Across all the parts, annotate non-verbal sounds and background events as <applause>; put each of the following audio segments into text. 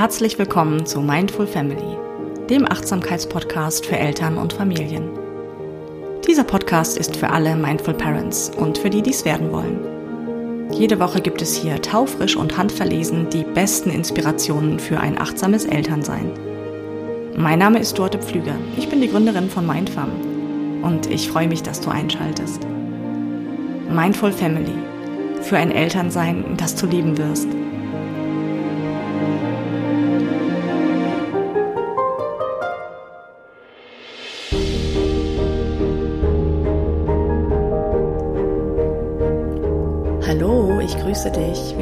herzlich willkommen zu Mindful Family, dem Achtsamkeitspodcast für Eltern und Familien. Dieser Podcast ist für alle Mindful Parents und für die, die es werden wollen. Jede Woche gibt es hier taufrisch und handverlesen die besten Inspirationen für ein achtsames Elternsein. Mein Name ist Dorte Pflüger, ich bin die Gründerin von Mindfam und ich freue mich, dass du einschaltest. Mindful Family für ein Elternsein, das du lieben wirst.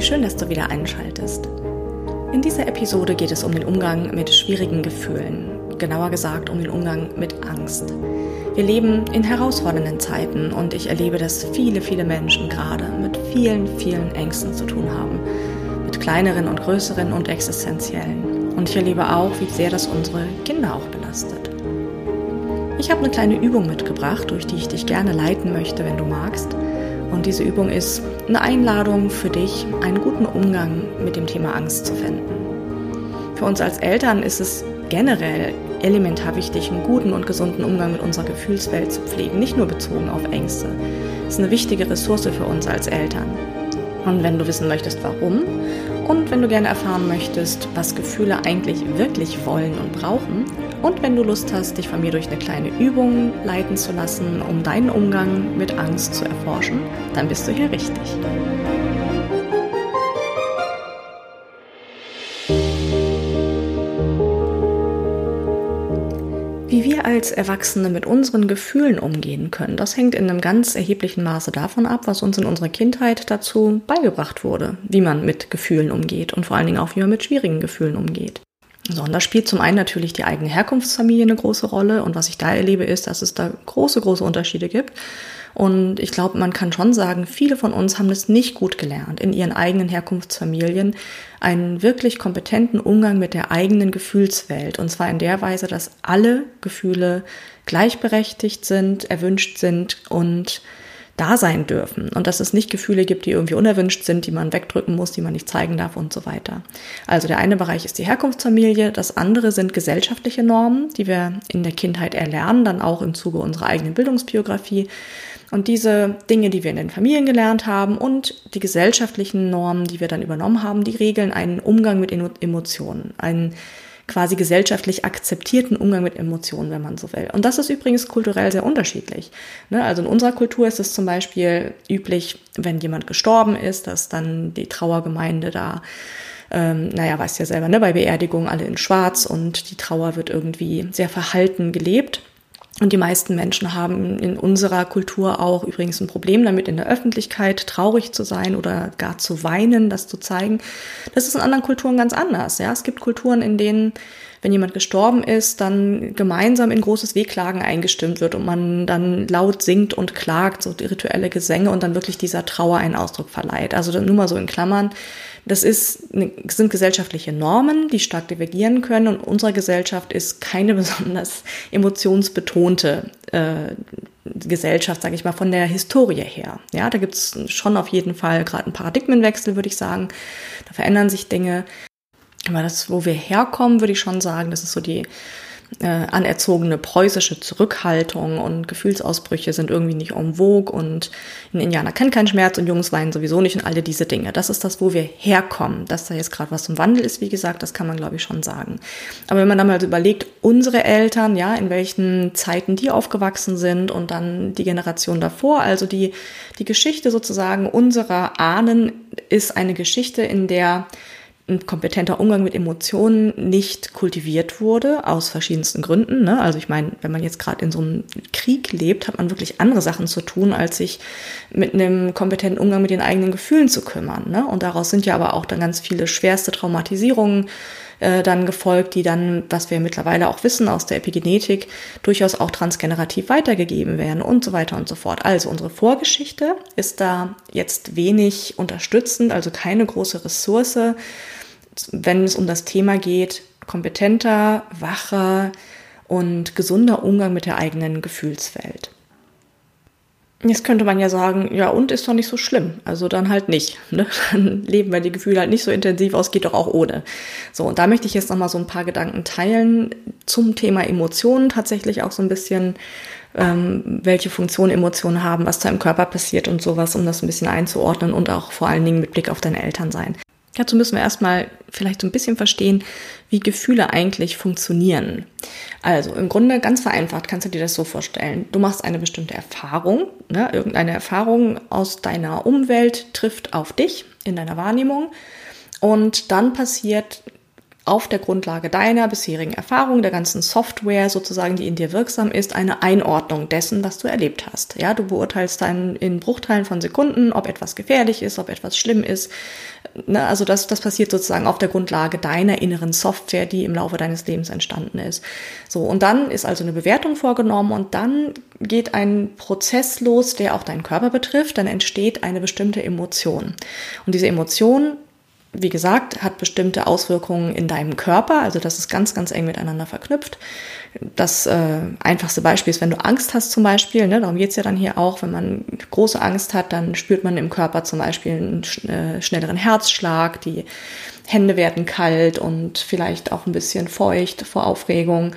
Schön, dass du wieder einschaltest. In dieser Episode geht es um den Umgang mit schwierigen Gefühlen, genauer gesagt um den Umgang mit Angst. Wir leben in herausfordernden Zeiten und ich erlebe, dass viele, viele Menschen gerade mit vielen, vielen Ängsten zu tun haben. Mit kleineren und größeren und existenziellen. Und ich erlebe auch, wie sehr das unsere Kinder auch belastet. Ich habe eine kleine Übung mitgebracht, durch die ich dich gerne leiten möchte, wenn du magst. Und diese Übung ist eine Einladung für dich, einen guten Umgang mit dem Thema Angst zu finden. Für uns als Eltern ist es generell elementar wichtig, einen guten und gesunden Umgang mit unserer Gefühlswelt zu pflegen, nicht nur bezogen auf Ängste. Das ist eine wichtige Ressource für uns als Eltern. Und wenn du wissen möchtest, warum und wenn du gerne erfahren möchtest, was Gefühle eigentlich wirklich wollen und brauchen und wenn du Lust hast, dich von mir durch eine kleine Übung leiten zu lassen, um deinen Umgang mit Angst zu erforschen, dann bist du hier richtig. Wie wir als Erwachsene mit unseren Gefühlen umgehen können, das hängt in einem ganz erheblichen Maße davon ab, was uns in unserer Kindheit dazu beigebracht wurde, wie man mit Gefühlen umgeht und vor allen Dingen auch, wie man mit schwierigen Gefühlen umgeht. So, und da spielt zum einen natürlich die eigene Herkunftsfamilie eine große Rolle. Und was ich da erlebe, ist, dass es da große, große Unterschiede gibt. Und ich glaube, man kann schon sagen, viele von uns haben es nicht gut gelernt, in ihren eigenen Herkunftsfamilien einen wirklich kompetenten Umgang mit der eigenen Gefühlswelt. Und zwar in der Weise, dass alle Gefühle gleichberechtigt sind, erwünscht sind und da sein dürfen und dass es nicht Gefühle gibt, die irgendwie unerwünscht sind, die man wegdrücken muss, die man nicht zeigen darf und so weiter. Also der eine Bereich ist die Herkunftsfamilie, das andere sind gesellschaftliche Normen, die wir in der Kindheit erlernen, dann auch im Zuge unserer eigenen Bildungsbiografie. Und diese Dinge, die wir in den Familien gelernt haben und die gesellschaftlichen Normen, die wir dann übernommen haben, die regeln einen Umgang mit Emotionen, einen quasi gesellschaftlich akzeptierten Umgang mit Emotionen, wenn man so will. Und das ist übrigens kulturell sehr unterschiedlich. Ne? Also in unserer Kultur ist es zum Beispiel üblich, wenn jemand gestorben ist, dass dann die Trauergemeinde da ähm, naja, weißt ja selber, ne, bei Beerdigungen alle in Schwarz und die Trauer wird irgendwie sehr verhalten gelebt. Und die meisten Menschen haben in unserer Kultur auch übrigens ein Problem damit, in der Öffentlichkeit traurig zu sein oder gar zu weinen, das zu zeigen. Das ist in anderen Kulturen ganz anders. Ja, es gibt Kulturen, in denen, wenn jemand gestorben ist, dann gemeinsam in großes Wehklagen eingestimmt wird und man dann laut singt und klagt, so rituelle Gesänge und dann wirklich dieser Trauer einen Ausdruck verleiht. Also nur mal so in Klammern. Das ist, sind gesellschaftliche Normen, die stark divergieren können und unsere Gesellschaft ist keine <laughs> besonders emotionsbetonte äh, Gesellschaft, sage ich mal, von der Historie her. Ja, da gibt es schon auf jeden Fall gerade einen Paradigmenwechsel, würde ich sagen. Da verändern sich Dinge. Aber das, wo wir herkommen, würde ich schon sagen, das ist so die äh, anerzogene preußische Zurückhaltung und Gefühlsausbrüche sind irgendwie nicht en vogue und ein Indianer kennt keinen Schmerz und Jungs weinen sowieso nicht und alle diese Dinge. Das ist das, wo wir herkommen. Dass da jetzt gerade was im Wandel ist, wie gesagt, das kann man glaube ich schon sagen. Aber wenn man dann mal überlegt, unsere Eltern, ja, in welchen Zeiten die aufgewachsen sind und dann die Generation davor, also die, die Geschichte sozusagen unserer Ahnen ist eine Geschichte, in der ein kompetenter Umgang mit Emotionen nicht kultiviert wurde, aus verschiedensten Gründen. Ne? Also ich meine, wenn man jetzt gerade in so einem Krieg lebt, hat man wirklich andere Sachen zu tun, als sich mit einem kompetenten Umgang mit den eigenen Gefühlen zu kümmern. Ne? Und daraus sind ja aber auch dann ganz viele schwerste Traumatisierungen äh, dann gefolgt, die dann, was wir mittlerweile auch wissen aus der Epigenetik, durchaus auch transgenerativ weitergegeben werden und so weiter und so fort. Also unsere Vorgeschichte ist da jetzt wenig unterstützend, also keine große Ressource wenn es um das Thema geht, kompetenter, wacher und gesunder Umgang mit der eigenen Gefühlswelt. Jetzt könnte man ja sagen, ja, und ist doch nicht so schlimm. Also dann halt nicht. <laughs> Ne? Dann leben wir die Gefühle halt nicht so intensiv aus, geht doch auch ohne. So, und da möchte ich jetzt nochmal so ein paar Gedanken teilen zum Thema Emotionen, tatsächlich auch so ein bisschen, ähm, welche Funktion Emotionen haben, was da im Körper passiert und sowas, um das ein bisschen einzuordnen und auch vor allen Dingen mit Blick auf deine Eltern sein. Dazu müssen wir erstmal vielleicht so ein bisschen verstehen, wie Gefühle eigentlich funktionieren. Also im Grunde ganz vereinfacht kannst du dir das so vorstellen. Du machst eine bestimmte Erfahrung, ne? irgendeine Erfahrung aus deiner Umwelt trifft auf dich in deiner Wahrnehmung und dann passiert auf der Grundlage deiner bisherigen Erfahrung, der ganzen Software sozusagen, die in dir wirksam ist, eine Einordnung dessen, was du erlebt hast. Ja, du beurteilst dann in Bruchteilen von Sekunden, ob etwas gefährlich ist, ob etwas schlimm ist. Ne, also das, das passiert sozusagen auf der Grundlage deiner inneren Software, die im Laufe deines Lebens entstanden ist. So, und dann ist also eine Bewertung vorgenommen und dann geht ein Prozess los, der auch deinen Körper betrifft. Dann entsteht eine bestimmte Emotion. Und diese Emotion wie gesagt, hat bestimmte Auswirkungen in deinem Körper. Also das ist ganz, ganz eng miteinander verknüpft. Das äh, einfachste Beispiel ist, wenn du Angst hast zum Beispiel, ne, darum geht's ja dann hier auch, wenn man große Angst hat, dann spürt man im Körper zum Beispiel einen äh, schnelleren Herzschlag, die Hände werden kalt und vielleicht auch ein bisschen feucht vor Aufregung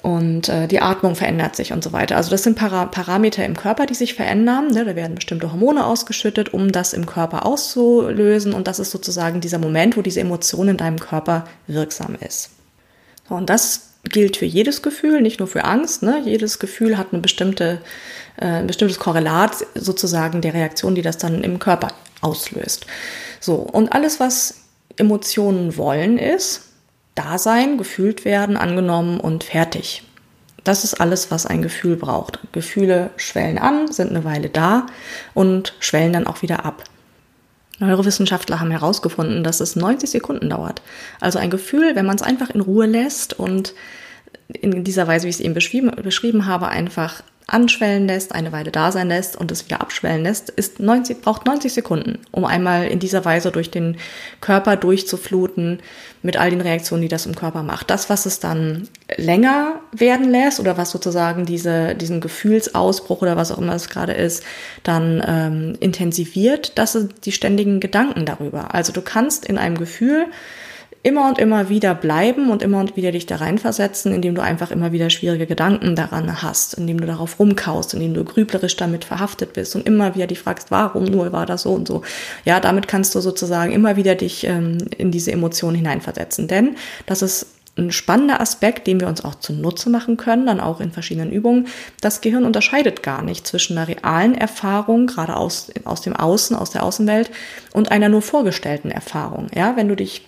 und äh, die Atmung verändert sich und so weiter. Also das sind Para Parameter im Körper, die sich verändern. Ne? Da werden bestimmte Hormone ausgeschüttet, um das im Körper auszulösen und das ist sozusagen dieser Moment, wo diese Emotion in deinem Körper wirksam ist. So, und das gilt für jedes Gefühl, nicht nur für Angst. Ne? Jedes Gefühl hat eine bestimmte, äh, ein bestimmtes Korrelat sozusagen der Reaktion, die das dann im Körper auslöst. So, und alles, was Emotionen wollen, ist, da sein, gefühlt werden, angenommen und fertig. Das ist alles, was ein Gefühl braucht. Gefühle schwellen an, sind eine Weile da und schwellen dann auch wieder ab. Neurowissenschaftler haben herausgefunden, dass es 90 Sekunden dauert. Also ein Gefühl, wenn man es einfach in Ruhe lässt und in dieser Weise, wie ich es eben beschrieben, beschrieben habe, einfach anschwellen lässt, eine Weile da sein lässt und es wieder abschwellen lässt, ist 90, braucht 90 Sekunden, um einmal in dieser Weise durch den Körper durchzufluten mit all den Reaktionen, die das im Körper macht. Das, was es dann länger werden lässt oder was sozusagen diese, diesen Gefühlsausbruch oder was auch immer es gerade ist, dann ähm, intensiviert, das sind die ständigen Gedanken darüber. Also du kannst in einem Gefühl immer und immer wieder bleiben und immer und wieder dich da reinversetzen, indem du einfach immer wieder schwierige Gedanken daran hast, indem du darauf rumkaust, indem du grüblerisch damit verhaftet bist und immer wieder dich fragst, warum nur war das so und so. Ja, damit kannst du sozusagen immer wieder dich ähm, in diese Emotionen hineinversetzen. Denn das ist ein spannender Aspekt, den wir uns auch zunutze machen können, dann auch in verschiedenen Übungen. Das Gehirn unterscheidet gar nicht zwischen einer realen Erfahrung, gerade aus, aus dem Außen, aus der Außenwelt, und einer nur vorgestellten Erfahrung. Ja, wenn du dich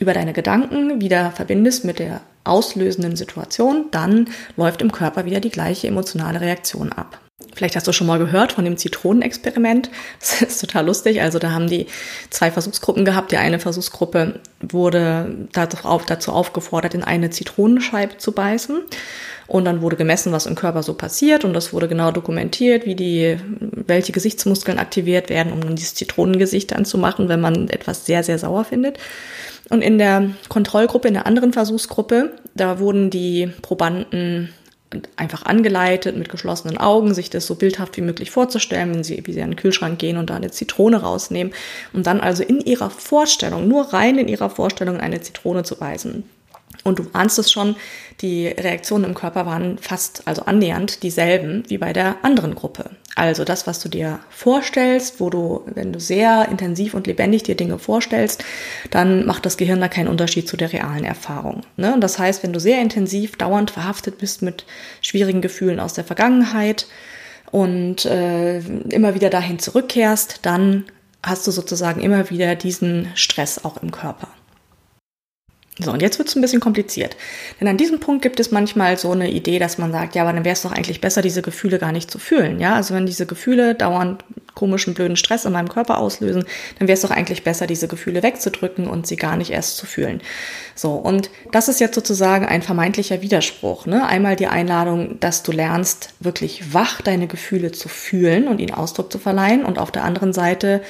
über deine Gedanken wieder verbindest mit der auslösenden Situation, dann läuft im Körper wieder die gleiche emotionale Reaktion ab. Vielleicht hast du schon mal gehört von dem Zitronenexperiment. <laughs> Das ist total lustig. Also da haben die zwei Versuchsgruppen gehabt. Die eine Versuchsgruppe wurde dazu aufgefordert, in eine Zitronenscheibe zu beißen. Und dann wurde gemessen, was im Körper so passiert. Und das wurde genau dokumentiert, wie die, welche Gesichtsmuskeln aktiviert werden, um dann dieses Zitronengesicht anzumachen, wenn man etwas sehr, sehr sauer findet. Und in der Kontrollgruppe, in der anderen Versuchsgruppe, da wurden die Probanden einfach angeleitet, mit geschlossenen Augen, sich das so bildhaft wie möglich vorzustellen, wenn sie, wie sie an den Kühlschrank gehen und da eine Zitrone rausnehmen und dann also in ihrer Vorstellung, nur rein in ihrer Vorstellung eine Zitrone zu beißen. Und du ahnst es schon, die Reaktionen im Körper waren fast, also annähernd dieselben wie bei der anderen Gruppe. Also das, was du dir vorstellst, wo du, wenn du sehr intensiv und lebendig dir Dinge vorstellst, dann macht das Gehirn da keinen Unterschied zu der realen Erfahrung. Ne? Und das heißt, wenn du sehr intensiv dauernd verhaftet bist mit schwierigen Gefühlen aus der Vergangenheit und äh, immer wieder dahin zurückkehrst, dann hast du sozusagen immer wieder diesen Stress auch im Körper. So, und jetzt wird es ein bisschen kompliziert. Denn an diesem Punkt gibt es manchmal so eine Idee, dass man sagt, ja, aber dann wäre es doch eigentlich besser, diese Gefühle gar nicht zu fühlen. Ja, also wenn diese Gefühle dauernd komischen, blöden Stress in meinem Körper auslösen, dann wäre es doch eigentlich besser, diese Gefühle wegzudrücken und sie gar nicht erst zu fühlen. So, und das ist jetzt sozusagen ein vermeintlicher Widerspruch. Ne? Einmal die Einladung, dass du lernst, wirklich wach deine Gefühle zu fühlen und ihnen Ausdruck zu verleihen und auf der anderen Seite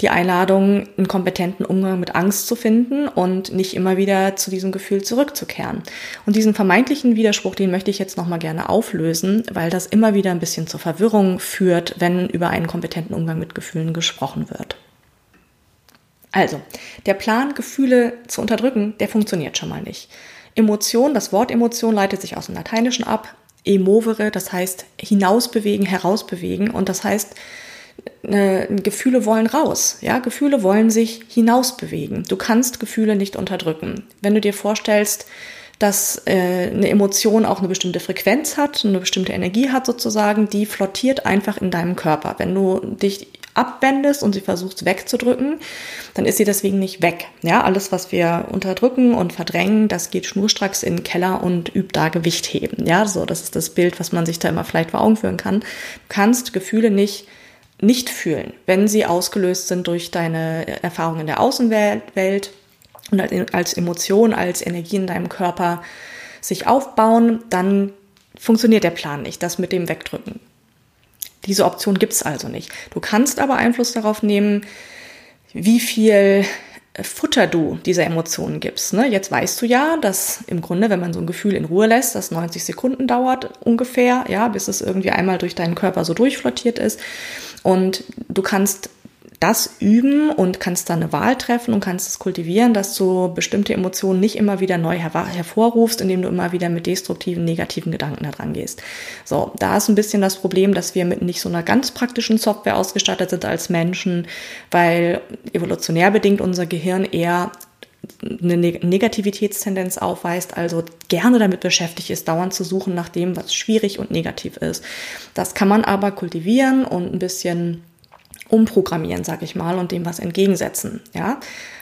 die Einladung, einen kompetenten Umgang mit Angst zu finden und nicht immer wieder zu diesem Gefühl zurückzukehren. Und diesen vermeintlichen Widerspruch, den möchte ich jetzt nochmal gerne auflösen, weil das immer wieder ein bisschen zur Verwirrung führt, wenn über einen kompetenten Umgang mit Gefühlen gesprochen wird. Also, der Plan, Gefühle zu unterdrücken, der funktioniert schon mal nicht. Emotion, das Wort Emotion leitet sich aus dem Lateinischen ab. Emovere, das heißt hinausbewegen, herausbewegen. Und das heißt, äh, Gefühle wollen raus, ja, Gefühle wollen sich hinausbewegen. Du kannst Gefühle nicht unterdrücken. Wenn du dir vorstellst, dass äh, eine Emotion auch eine bestimmte Frequenz hat, eine bestimmte Energie hat sozusagen, die flottiert einfach in deinem Körper. Wenn du dich abwendest und sie versuchst wegzudrücken, dann ist sie deswegen nicht weg. Ja, alles, was wir unterdrücken und verdrängen, das geht schnurstracks in den Keller und übt da Gewicht heben. Ja, so, das ist das Bild, was man sich da immer vielleicht vor Augen führen kann. Du kannst Gefühle nicht nicht fühlen, wenn sie ausgelöst sind durch deine Erfahrungen in der Außenwelt und als Emotion, als Energie in deinem Körper sich aufbauen, dann funktioniert der Plan nicht, das mit dem Wegdrücken. Diese Option gibt's also nicht. Du kannst aber Einfluss darauf nehmen, wie viel Futter du dieser Emotionen gibst. Ne? Jetzt weißt du ja, dass im Grunde, wenn man so ein Gefühl in Ruhe lässt, das 90 Sekunden dauert ungefähr, ja, bis es irgendwie einmal durch deinen Körper so durchflottiert ist. Und du kannst das üben und kannst dann eine Wahl treffen und kannst es kultivieren, dass du bestimmte Emotionen nicht immer wieder neu her hervorrufst, indem du immer wieder mit destruktiven, negativen Gedanken da dran gehst. So, da ist ein bisschen das Problem, dass wir mit nicht so einer ganz praktischen Software ausgestattet sind als Menschen, weil evolutionär bedingt unser Gehirn eher eine Negativitätstendenz aufweist, also gerne damit beschäftigt ist, dauernd zu suchen nach dem, was schwierig und negativ ist. Das kann man aber kultivieren und ein bisschen umprogrammieren, sag ich mal, und dem was entgegensetzen. Ja,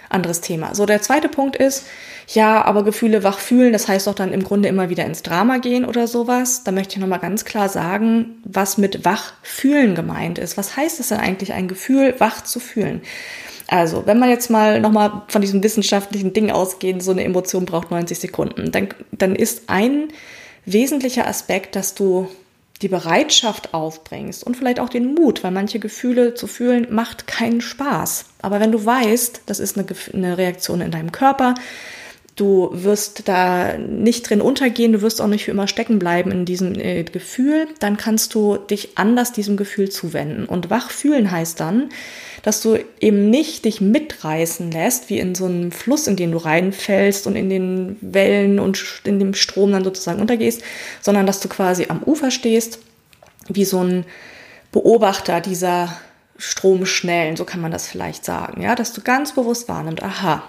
anderes Thema. So, der zweite Punkt ist, ja, aber Gefühle wach fühlen, das heißt doch dann im Grunde immer wieder ins Drama gehen oder sowas. Da möchte ich nochmal ganz klar sagen, was mit wach fühlen gemeint ist. Was heißt es denn eigentlich, ein Gefühl wach zu fühlen? Also, wenn man jetzt mal nochmal von diesem wissenschaftlichen Ding ausgeht, so eine Emotion braucht 90 Sekunden, dann, dann ist ein wesentlicher Aspekt, dass du die Bereitschaft aufbringst und vielleicht auch den Mut, weil manche Gefühle zu fühlen macht keinen Spaß. Aber wenn du weißt, das ist eine, eine Reaktion in deinem Körper, du wirst da nicht drin untergehen, du wirst auch nicht für immer stecken bleiben in diesem äh, Gefühl, dann kannst du dich anders diesem Gefühl zuwenden. Und wach fühlen heißt dann, dass du eben nicht dich mitreißen lässt, wie in so einem Fluss, in den du reinfällst und in den Wellen und in dem Strom dann sozusagen untergehst, sondern dass du quasi am Ufer stehst, wie so ein Beobachter dieser Stromschnellen, so kann man das vielleicht sagen, ja, dass du ganz bewusst wahrnimmst, aha,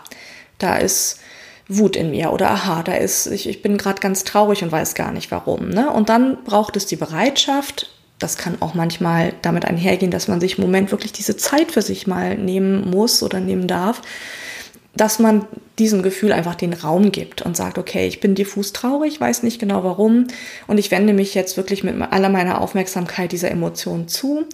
da ist Wut in mir oder aha, da ist, ich, ich bin gerade ganz traurig und weiß gar nicht warum. Ne? Und dann braucht es die Bereitschaft, das kann auch manchmal damit einhergehen, dass man sich im Moment wirklich diese Zeit für sich mal nehmen muss oder nehmen darf, dass man diesem Gefühl einfach den Raum gibt und sagt, okay, ich bin diffus traurig, weiß nicht genau warum und ich wende mich jetzt wirklich mit aller meiner Aufmerksamkeit dieser Emotion zu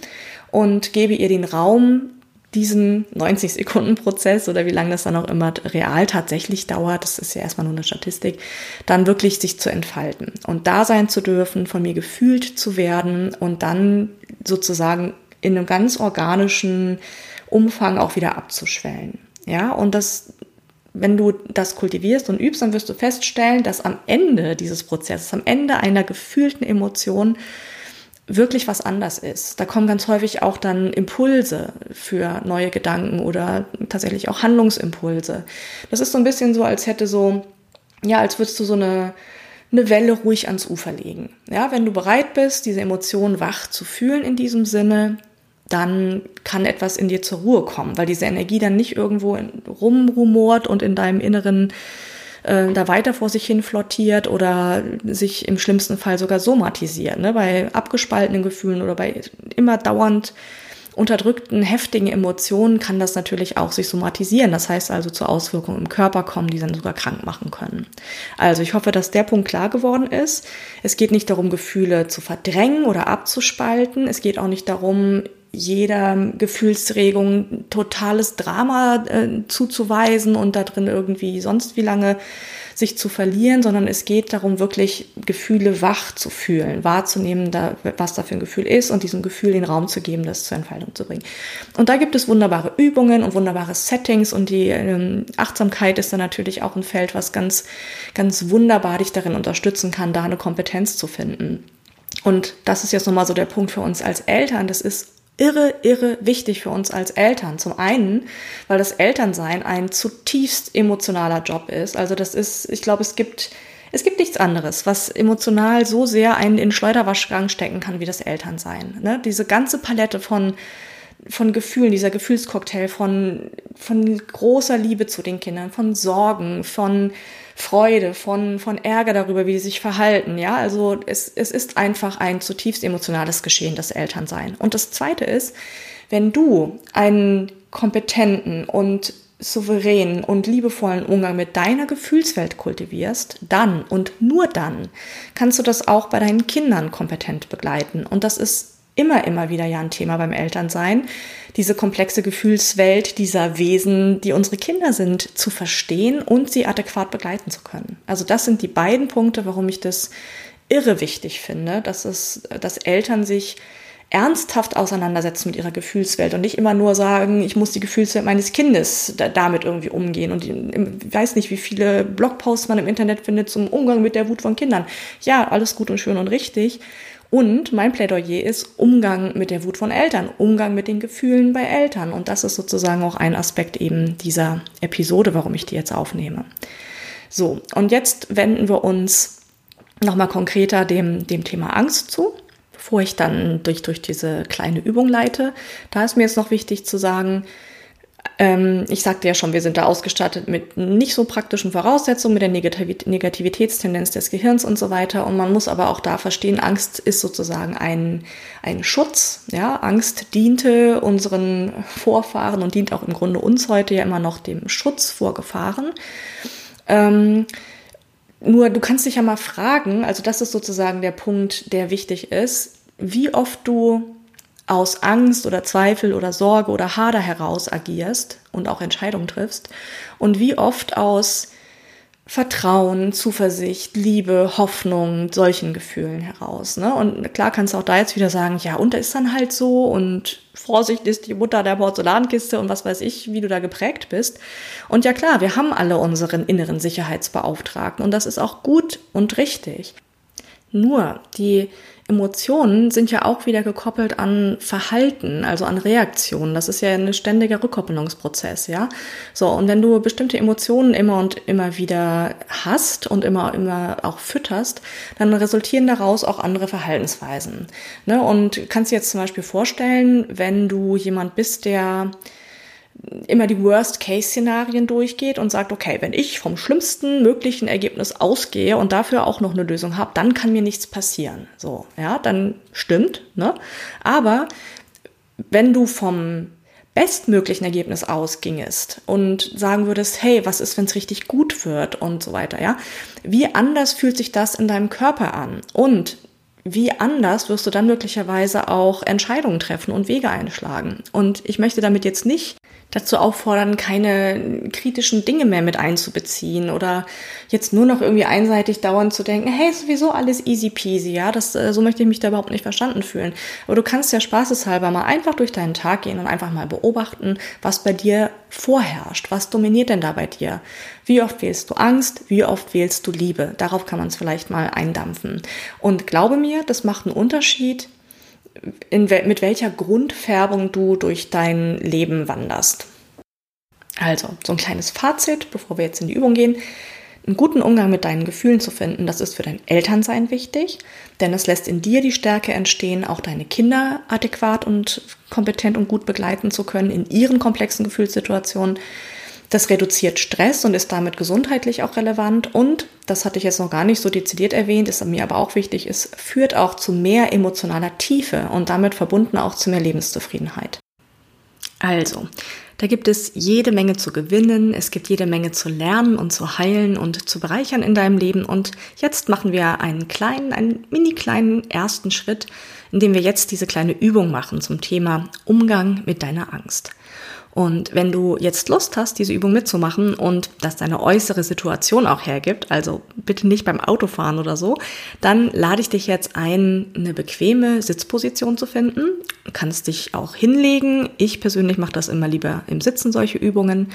und gebe ihr den Raum, diesen 90 Sekunden Prozess oder wie lange das dann auch immer real tatsächlich dauert, das ist ja erstmal nur eine Statistik, dann wirklich sich zu entfalten und da sein zu dürfen, von mir gefühlt zu werden und dann sozusagen in einem ganz organischen Umfang auch wieder abzuschwellen. Ja, und das, wenn du das kultivierst und übst, dann wirst du feststellen, dass am Ende dieses Prozesses, am Ende einer gefühlten Emotion, wirklich was anders ist. Da kommen ganz häufig auch dann Impulse für neue Gedanken oder tatsächlich auch Handlungsimpulse. Das ist so ein bisschen so, als hätte so, ja, als würdest du so eine, eine Welle ruhig ans Ufer legen. Ja, wenn du bereit bist, diese Emotion wach zu fühlen in diesem Sinne, dann kann etwas in dir zur Ruhe kommen, weil diese Energie dann nicht irgendwo rumrumort und in deinem Inneren äh, da weiter vor sich hin flottiert oder sich im schlimmsten Fall sogar somatisiert. Ne? Bei abgespaltenen Gefühlen oder bei immer dauernd unterdrückten, heftigen Emotionen kann das natürlich auch sich somatisieren. Das heißt also zu Auswirkungen im Körper kommen, die dann sogar krank machen können. Also ich hoffe, dass der Punkt klar geworden ist. Es geht nicht darum, Gefühle zu verdrängen oder abzuspalten. Es geht auch nicht darum, jeder Gefühlsregung totales Drama äh, zuzuweisen und da drin irgendwie sonst wie lange sich zu verlieren, sondern es geht darum, wirklich Gefühle wach zu fühlen, wahrzunehmen, da, was da für ein Gefühl ist und diesem Gefühl den Raum zu geben, das zur Entfaltung zu bringen. Und da gibt es wunderbare Übungen und wunderbare Settings und die ähm, Achtsamkeit ist dann natürlich auch ein Feld, was ganz, ganz wunderbar dich darin unterstützen kann, da eine Kompetenz zu finden. Und das ist jetzt nochmal so der Punkt für uns als Eltern. Das ist irre, irre wichtig für uns als Eltern. Zum einen, weil das Elternsein ein zutiefst emotionaler Job ist. Also das ist, ich glaube, es gibt, es gibt nichts anderes, was emotional so sehr einen in Schleuderwaschgang stecken kann wie das Elternsein. Ne? Diese ganze Palette von von Gefühlen, dieser Gefühlscocktail von, von großer Liebe zu den Kindern, von Sorgen, von Freude, von, von Ärger darüber, wie sie sich verhalten. Ja, also es, es ist einfach ein zutiefst emotionales Geschehen, das Elternsein. Und das zweite ist, wenn du einen kompetenten und souveränen und liebevollen Umgang mit deiner Gefühlswelt kultivierst, dann und nur dann kannst du das auch bei deinen Kindern kompetent begleiten. Und das ist immer, immer wieder ja ein Thema beim Elternsein, diese komplexe Gefühlswelt dieser Wesen, die unsere Kinder sind, zu verstehen und sie adäquat begleiten zu können. Also das sind die beiden Punkte, warum ich das irre wichtig finde, dass es, dass Eltern sich ernsthaft auseinandersetzen mit ihrer Gefühlswelt und nicht immer nur sagen, ich muss die Gefühlswelt meines Kindes da, damit irgendwie umgehen. Und ich weiß nicht, wie viele Blogposts man im Internet findet zum Umgang mit der Wut von Kindern. Ja, alles gut und schön und richtig. Und mein Plädoyer ist Umgang mit der Wut von Eltern, Umgang mit den Gefühlen bei Eltern. Und das ist sozusagen auch ein Aspekt eben dieser Episode, warum ich die jetzt aufnehme. So, und jetzt wenden wir uns nochmal konkreter dem, dem Thema Angst zu, bevor ich dann durch, durch diese kleine Übung leite. Da ist mir jetzt noch wichtig zu sagen, ähm, ich sagte ja schon, wir sind da ausgestattet mit nicht so praktischen Voraussetzungen, mit der Negativitätstendenz des Gehirns und so weiter. Und man muss aber auch da verstehen, Angst ist sozusagen ein, ein Schutz. Ja, Angst diente unseren Vorfahren und dient auch im Grunde uns heute ja immer noch dem Schutz vor Gefahren. Ähm, nur du kannst dich ja mal fragen, also das ist sozusagen der Punkt, der wichtig ist, wie oft du aus Angst oder Zweifel oder Sorge oder Hader heraus agierst und auch Entscheidungen triffst und wie oft aus Vertrauen, Zuversicht, Liebe, Hoffnung, solchen Gefühlen heraus. Ne? Und klar kannst du auch da jetzt wieder sagen, ja, und da ist dann halt so und Vorsicht ist die Mutter der Porzellankiste und was weiß ich, wie du da geprägt bist. Und ja klar, wir haben alle unseren inneren Sicherheitsbeauftragten und das ist auch gut und richtig. Nur die Emotionen sind ja auch wieder gekoppelt an Verhalten, also an Reaktionen. Das ist ja ein ständiger Rückkoppelungsprozess, ja. So, und wenn du bestimmte Emotionen immer und immer wieder hast und immer, immer auch fütterst, dann resultieren daraus auch andere Verhaltensweisen. Ne? Und kannst dir jetzt zum Beispiel vorstellen, wenn du jemand bist, der immer die Worst-Case-Szenarien durchgeht und sagt, okay, wenn ich vom schlimmsten möglichen Ergebnis ausgehe und dafür auch noch eine Lösung habe, dann kann mir nichts passieren. So, ja, dann stimmt, ne? Aber wenn du vom bestmöglichen Ergebnis ausgingest und sagen würdest, hey, was ist, wenn es richtig gut wird und so weiter, ja? Wie anders fühlt sich das in deinem Körper an? Und wie anders wirst du dann möglicherweise auch Entscheidungen treffen und Wege einschlagen. Und ich möchte damit jetzt nicht dazu auffordern, keine kritischen Dinge mehr mit einzubeziehen oder jetzt nur noch irgendwie einseitig dauernd zu denken, hey, sowieso alles easy peasy, ja, das, äh, so möchte ich mich da überhaupt nicht verstanden fühlen. Aber du kannst ja spaßeshalber mal einfach durch deinen Tag gehen und einfach mal beobachten, was bei dir vorherrscht, was dominiert denn da bei dir? Wie oft wählst du Angst? Wie oft wählst du Liebe? Darauf kann man es vielleicht mal eindampfen. Und glaube mir, das macht einen Unterschied, in, mit welcher Grundfärbung du durch dein Leben wanderst. Also, so ein kleines Fazit, bevor wir jetzt in die Übung gehen. Einen guten Umgang mit deinen Gefühlen zu finden, das ist für dein Elternsein wichtig, denn es lässt in dir die Stärke entstehen, auch deine Kinder adäquat und kompetent und gut begleiten zu können in ihren komplexen Gefühlssituationen. Das reduziert Stress und ist damit gesundheitlich auch relevant. Und, das hatte ich jetzt noch gar nicht so dezidiert erwähnt, ist mir aber auch wichtig, es führt auch zu mehr emotionaler Tiefe und damit verbunden auch zu mehr Lebenszufriedenheit. Also, da gibt es jede Menge zu gewinnen, es gibt jede Menge zu lernen und zu heilen und zu bereichern in deinem Leben. Und jetzt machen wir einen kleinen, einen mini kleinen ersten Schritt, indem wir jetzt diese kleine Übung machen zum Thema Umgang mit deiner Angst. Und wenn du jetzt Lust hast, diese Übung mitzumachen und das deine äußere Situation auch hergibt, also bitte nicht beim Autofahren oder so, dann lade ich dich jetzt ein, eine bequeme Sitzposition zu finden. Du kannst dich auch hinlegen. Ich persönlich mache das immer lieber im Sitzen, solche Übungen.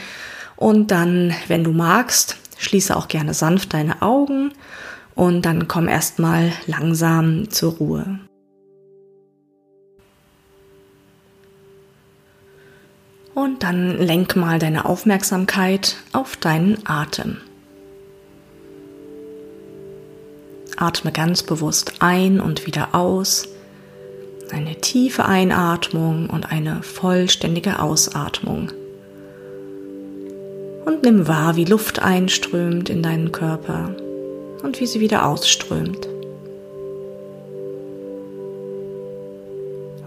Und dann, wenn du magst, schließe auch gerne sanft deine Augen und dann komm erstmal langsam zur Ruhe. Und dann lenk mal deine Aufmerksamkeit auf deinen Atem. Atme ganz bewusst ein und wieder aus. Eine tiefe Einatmung und eine vollständige Ausatmung. Und nimm wahr, wie Luft einströmt in deinen Körper und wie sie wieder ausströmt.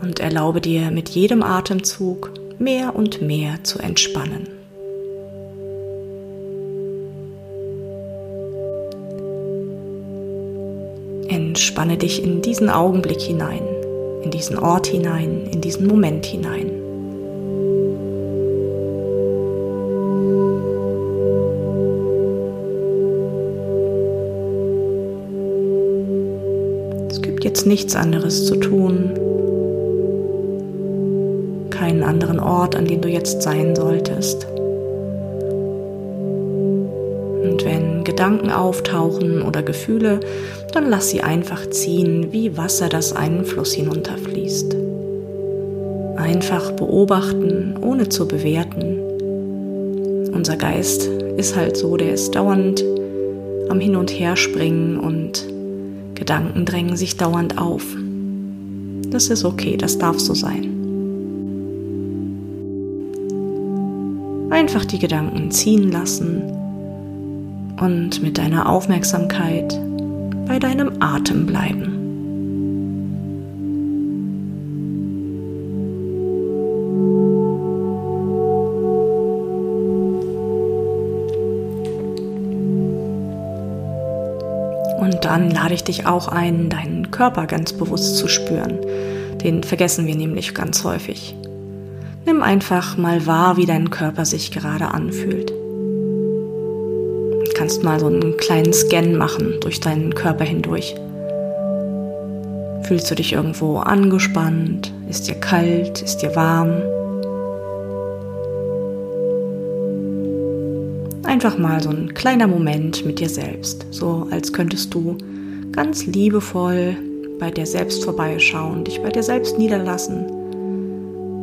Und erlaube dir mit jedem Atemzug mehr und mehr zu entspannen. Entspanne dich in diesen Augenblick hinein, in diesen Ort hinein, in diesen Moment hinein. Es gibt jetzt nichts anderes zu tun, keinen anderen Ort, an dem du jetzt sein solltest. Und wenn Gedanken auftauchen oder Gefühle, dann lass sie einfach ziehen, wie Wasser, das einen Fluss hinunterfließt. Einfach beobachten, ohne zu bewerten. Unser Geist ist halt so, der ist dauernd am Hin und Her springen und Gedanken drängen sich dauernd auf. Das ist okay, das darf so sein. Einfach die Gedanken ziehen lassen und mit deiner Aufmerksamkeit bei deinem Atem bleiben. Und dann lade ich dich auch ein, deinen Körper ganz bewusst zu spüren. Den vergessen wir nämlich ganz häufig. Nimm einfach mal wahr, wie dein Körper sich gerade anfühlt. Du kannst mal so einen kleinen Scan machen durch deinen Körper hindurch. Fühlst du dich irgendwo angespannt? Ist dir kalt? Ist dir warm? Einfach mal so ein kleiner Moment mit dir selbst, so als könntest du ganz liebevoll bei dir selbst vorbeischauen, dich bei dir selbst niederlassen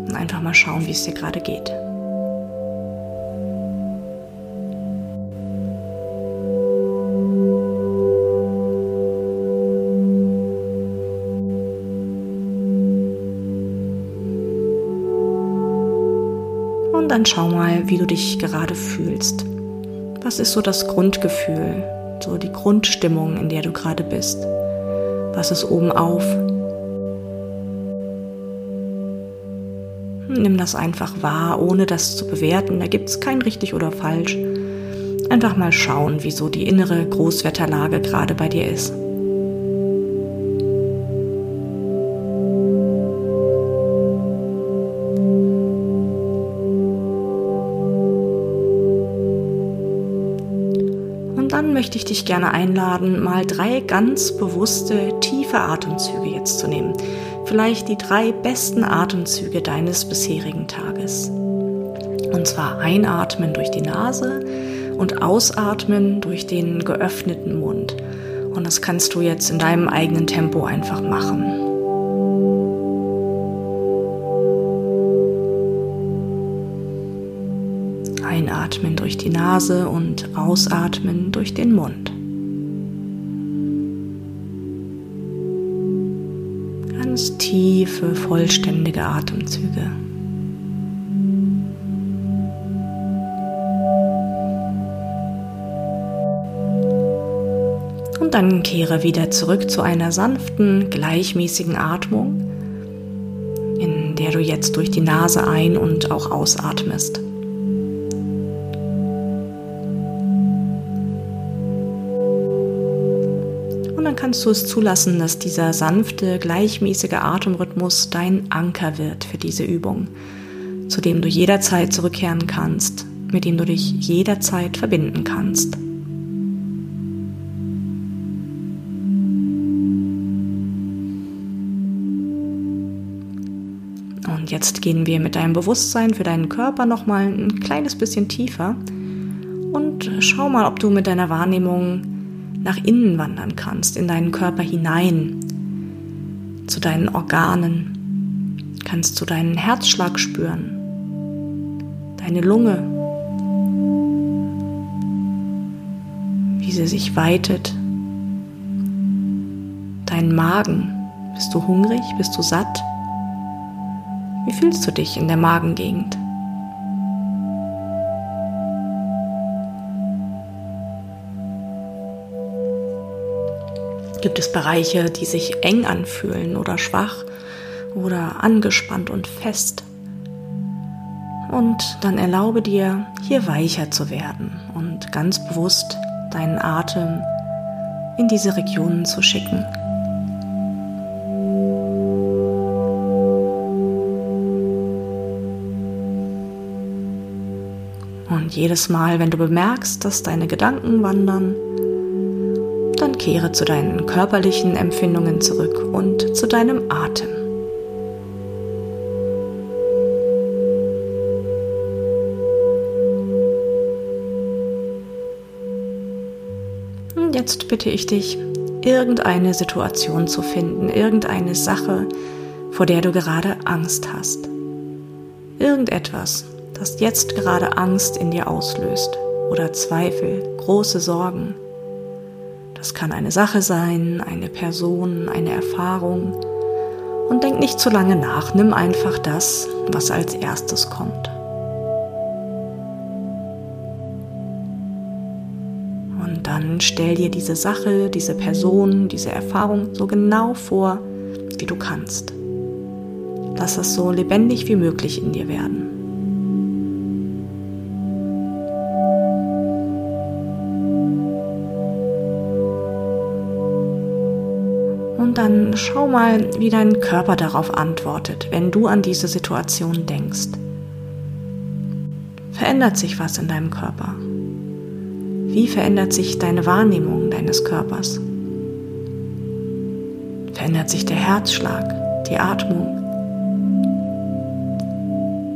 und einfach mal schauen, wie es dir gerade geht. Und dann schau mal, wie du dich gerade fühlst. Was ist so das Grundgefühl, so die Grundstimmung, in der du gerade bist? Was ist oben auf? Nimm das einfach wahr, ohne das zu bewerten. Da gibt es kein richtig oder falsch. Einfach mal schauen, wieso die innere Großwetterlage gerade bei dir ist. Und dann möchte ich dich gerne einladen, mal drei ganz bewusste, tiefe Atemzüge jetzt zu nehmen vielleicht die drei besten Atemzüge deines bisherigen Tages. Und zwar einatmen durch die Nase und ausatmen durch den geöffneten Mund. Und das kannst du jetzt in deinem eigenen Tempo einfach machen. Einatmen durch die Nase und ausatmen durch den Mund. Tiefe, vollständige Atemzüge. Und dann kehre wieder zurück zu einer sanften, gleichmäßigen Atmung, in der du jetzt durch die Nase ein- und auch ausatmest. Und dann kannst du es zulassen, dass dieser sanfte, gleichmäßige Atemrhythmus dein Anker wird für diese Übung, zu dem du jederzeit zurückkehren kannst, mit dem du dich jederzeit verbinden kannst. Und jetzt gehen wir mit deinem Bewusstsein für deinen Körper nochmal ein kleines bisschen tiefer und schau mal, ob du mit deiner Wahrnehmung nach innen wandern kannst, in deinen Körper hinein, zu deinen Organen, kannst du deinen Herzschlag spüren, deine Lunge, wie sie sich weitet, deinen Magen, bist du hungrig, bist du satt? Wie fühlst du dich in der Magengegend? Gibt es Bereiche, die sich eng anfühlen oder schwach oder angespannt und fest? Und dann erlaube dir, hier weicher zu werden und ganz bewusst deinen Atem in diese Regionen zu schicken. Und jedes Mal, wenn du bemerkst, dass deine Gedanken wandern, kehre zu deinen körperlichen Empfindungen zurück und zu deinem Atem. Und jetzt bitte ich dich, irgendeine Situation zu finden, irgendeine Sache, vor der du gerade Angst hast. Irgendetwas, das jetzt gerade Angst in dir auslöst oder Zweifel, große Sorgen. Das kann eine Sache sein, eine Person, eine Erfahrung. Und denk nicht zu lange nach, nimm einfach das, was als erstes kommt. Und dann stell dir diese Sache, diese Person, diese Erfahrung so genau vor, wie du kannst. Lass es so lebendig wie möglich in dir werden. Dann schau mal, wie dein Körper darauf antwortet, wenn du an diese Situation denkst. Verändert sich was in deinem Körper? Wie verändert sich deine Wahrnehmung deines Körpers? Verändert sich der Herzschlag, die Atmung?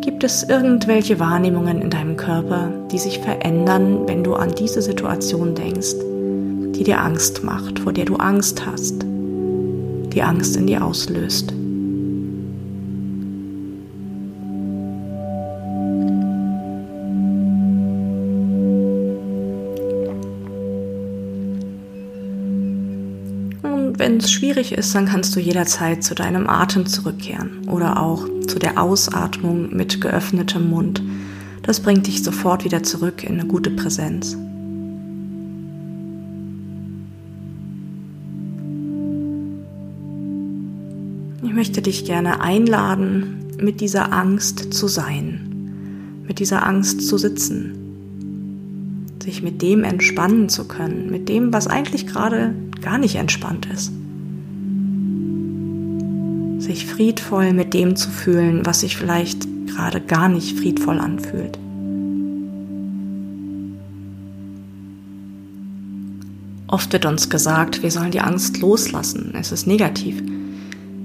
Gibt es irgendwelche Wahrnehmungen in deinem Körper, die sich verändern, wenn du an diese Situation denkst, die dir Angst macht, vor der du Angst hast? Die Angst in dir auslöst. Und wenn es schwierig ist, dann kannst du jederzeit zu deinem Atem zurückkehren oder auch zu der Ausatmung mit geöffnetem Mund. Das bringt dich sofort wieder zurück in eine gute Präsenz. Möchte dich gerne einladen, mit dieser Angst zu sein, mit dieser Angst zu sitzen, sich mit dem entspannen zu können, mit dem, was eigentlich gerade gar nicht entspannt ist. Sich friedvoll mit dem zu fühlen, was sich vielleicht gerade gar nicht friedvoll anfühlt. Oft wird uns gesagt, wir sollen die Angst loslassen, es ist negativ.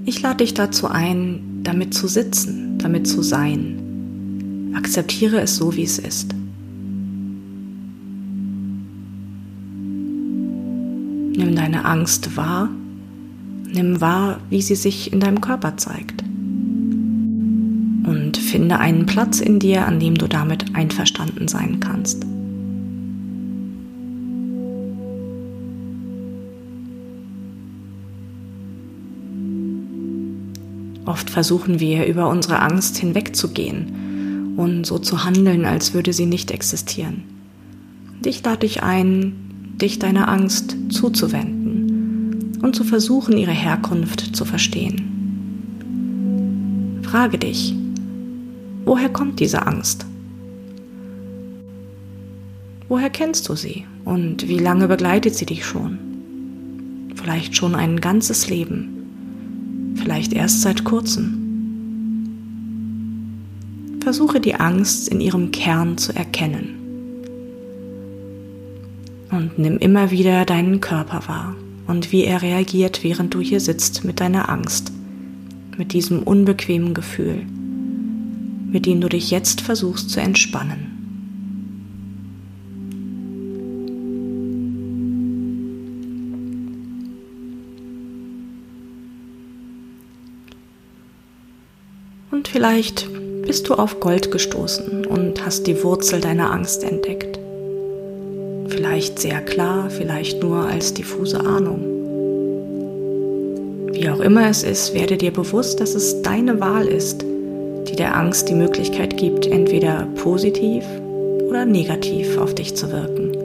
Ich lade dich dazu ein, damit zu sitzen, damit zu sein. Akzeptiere es so, wie es ist. Nimm deine Angst wahr. Nimm wahr, wie sie sich in deinem Körper zeigt. Und finde einen Platz in dir, an dem du damit einverstanden sein kannst. Oft versuchen wir über unsere Angst hinwegzugehen und so zu handeln, als würde sie nicht existieren. Dich lade ich ein, dich deiner Angst zuzuwenden und zu versuchen, ihre Herkunft zu verstehen. Frage dich, woher kommt diese Angst? Woher kennst du sie und wie lange begleitet sie dich schon? Vielleicht schon ein ganzes Leben, vielleicht erst seit kurzem. Versuche die Angst in ihrem Kern zu erkennen. Und nimm immer wieder deinen Körper wahr und wie er reagiert, während du hier sitzt mit deiner Angst, mit diesem unbequemen Gefühl, mit dem du dich jetzt versuchst zu entspannen. Vielleicht bist du auf Gold gestoßen und hast die Wurzel deiner Angst entdeckt. Vielleicht sehr klar, vielleicht nur als diffuse Ahnung. Wie auch immer es ist, werde dir bewusst, dass es deine Wahl ist, die der Angst die Möglichkeit gibt, entweder positiv oder negativ auf dich zu wirken.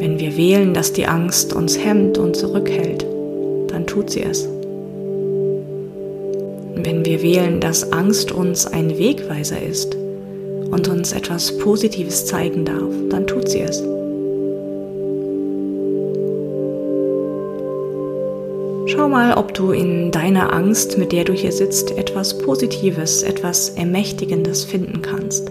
Wenn wir wählen, dass die Angst uns hemmt und zurückhält, dann tut sie es. Wir wählen, dass Angst uns ein Wegweiser ist und uns etwas Positives zeigen darf, dann tut sie es. Schau mal, ob du in deiner Angst, mit der du hier sitzt, etwas Positives, etwas Ermächtigendes finden kannst.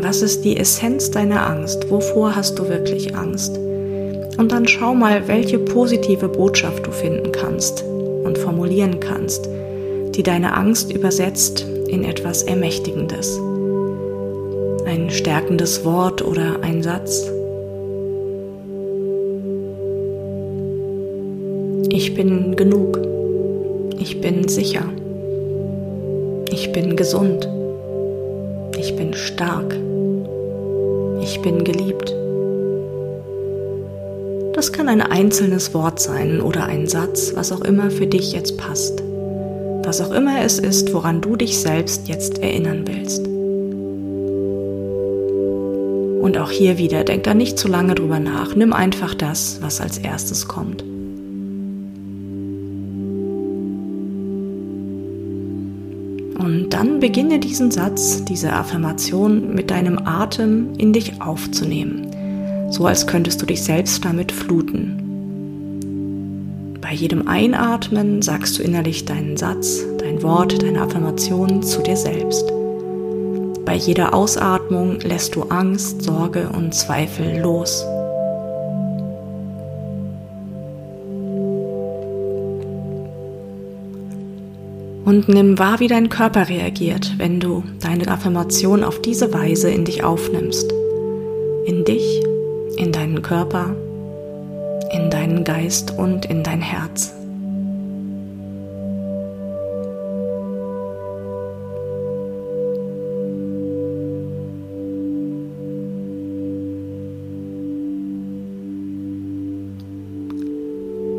Was ist die Essenz deiner Angst? Wovor hast du wirklich Angst? Und dann schau mal, welche positive Botschaft du finden kannst und formulieren kannst, die deine Angst übersetzt in etwas Ermächtigendes. Ein stärkendes Wort oder ein Satz. Ich bin genug. Ich bin sicher. Ich bin gesund. Ich bin stark. Ich bin geliebt. Das kann ein einzelnes Wort sein oder ein Satz, was auch immer für dich jetzt passt. Was auch immer es ist, woran du dich selbst jetzt erinnern willst. Und auch hier wieder, denk da nicht zu lange drüber nach. Nimm einfach das, was als erstes kommt. Und dann beginne diesen Satz, diese Affirmation mit deinem Atem in dich aufzunehmen so als könntest du dich selbst damit fluten. Bei jedem Einatmen sagst du innerlich deinen Satz, dein Wort, deine Affirmation zu dir selbst. Bei jeder Ausatmung lässt du Angst, Sorge und Zweifel los. Und nimm wahr, wie dein Körper reagiert, wenn du deine Affirmation auf diese Weise in dich aufnimmst. In dich deinen Körper, in deinen Geist und in dein Herz.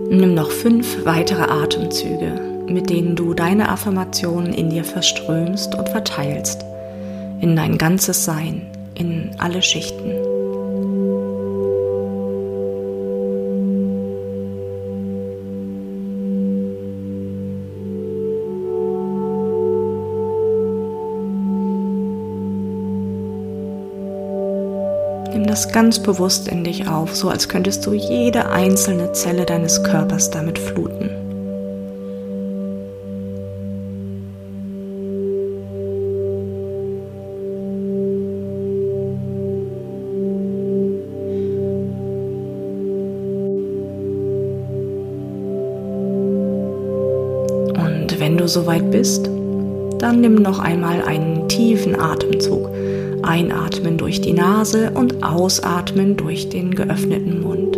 Nimm noch fünf weitere Atemzüge, mit denen du deine Affirmationen in dir verströmst und verteilst, in dein ganzes Sein, in alle Schichten. Das ganz bewusst in dich auf, so als könntest du jede einzelne Zelle deines Körpers damit fluten. Und wenn du soweit bist, dann nimm noch einmal einen tiefen Atemzug Einatmen durch die Nase und ausatmen durch den geöffneten Mund.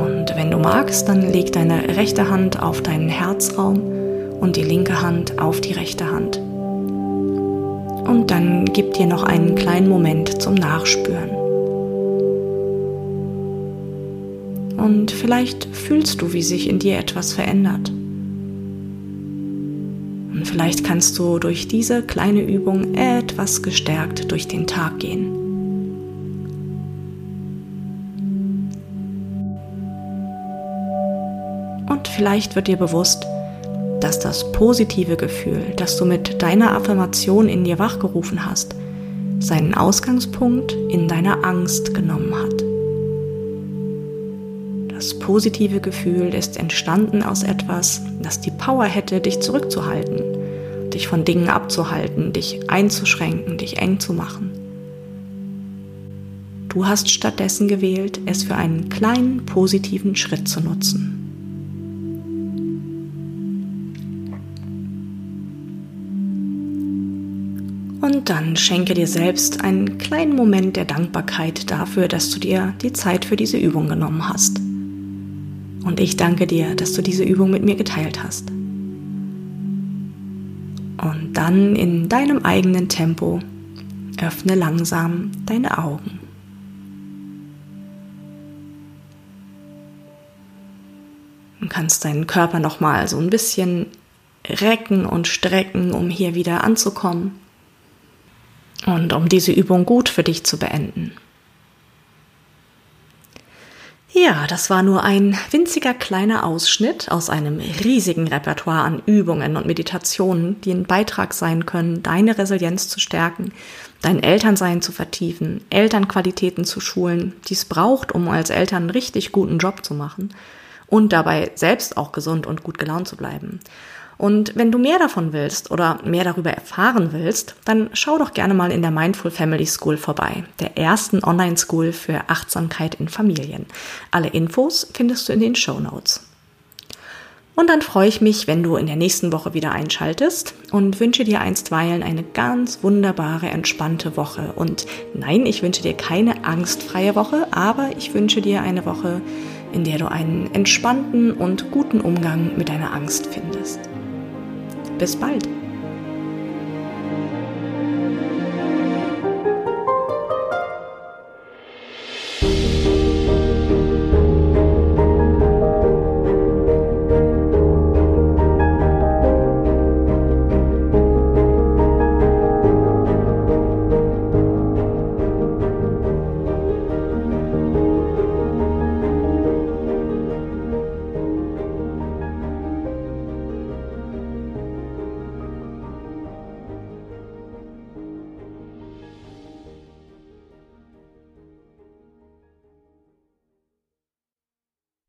Und wenn du magst, dann leg deine rechte Hand auf deinen Herzraum und die linke Hand auf die rechte Hand. Und dann gib dir noch einen kleinen Moment zum Nachspüren. Vielleicht fühlst du, wie sich in dir etwas verändert. Und vielleicht kannst du durch diese kleine Übung etwas gestärkt durch den Tag gehen. Und vielleicht wird dir bewusst, dass das positive Gefühl, das du mit deiner Affirmation in dir wachgerufen hast, seinen Ausgangspunkt in deiner Angst genommen hat. Positive Gefühl ist entstanden aus etwas, das die Power hätte, dich zurückzuhalten, dich von Dingen abzuhalten, dich einzuschränken, dich eng zu machen. Du hast stattdessen gewählt, es für einen kleinen positiven Schritt zu nutzen. Und dann schenke dir selbst einen kleinen Moment der Dankbarkeit dafür, dass du dir die Zeit für diese Übung genommen hast. Und ich danke dir, dass du diese Übung mit mir geteilt hast. Und dann in deinem eigenen Tempo öffne langsam deine Augen. Du kannst deinen Körper noch mal so ein bisschen recken und strecken, um hier wieder anzukommen und um diese Übung gut für dich zu beenden. Ja, das war nur ein winziger kleiner Ausschnitt aus einem riesigen Repertoire an Übungen und Meditationen, die ein Beitrag sein können, deine Resilienz zu stärken, dein Elternsein zu vertiefen, Elternqualitäten zu schulen, die es braucht, um als Eltern einen richtig guten Job zu machen und dabei selbst auch gesund und gut gelaunt zu bleiben. Und wenn du mehr davon willst oder mehr darüber erfahren willst, dann schau doch gerne mal in der Mindful Family School vorbei, der ersten Online-School für Achtsamkeit in Familien. Alle Infos findest du in den Show Notes. Und dann freue ich mich, wenn du in der nächsten Woche wieder einschaltest und wünsche dir einstweilen eine ganz wunderbare, entspannte Woche. Und nein, ich wünsche dir keine angstfreie Woche, aber ich wünsche dir eine Woche, in der du einen entspannten und guten Umgang mit deiner Angst findest. Bis bald!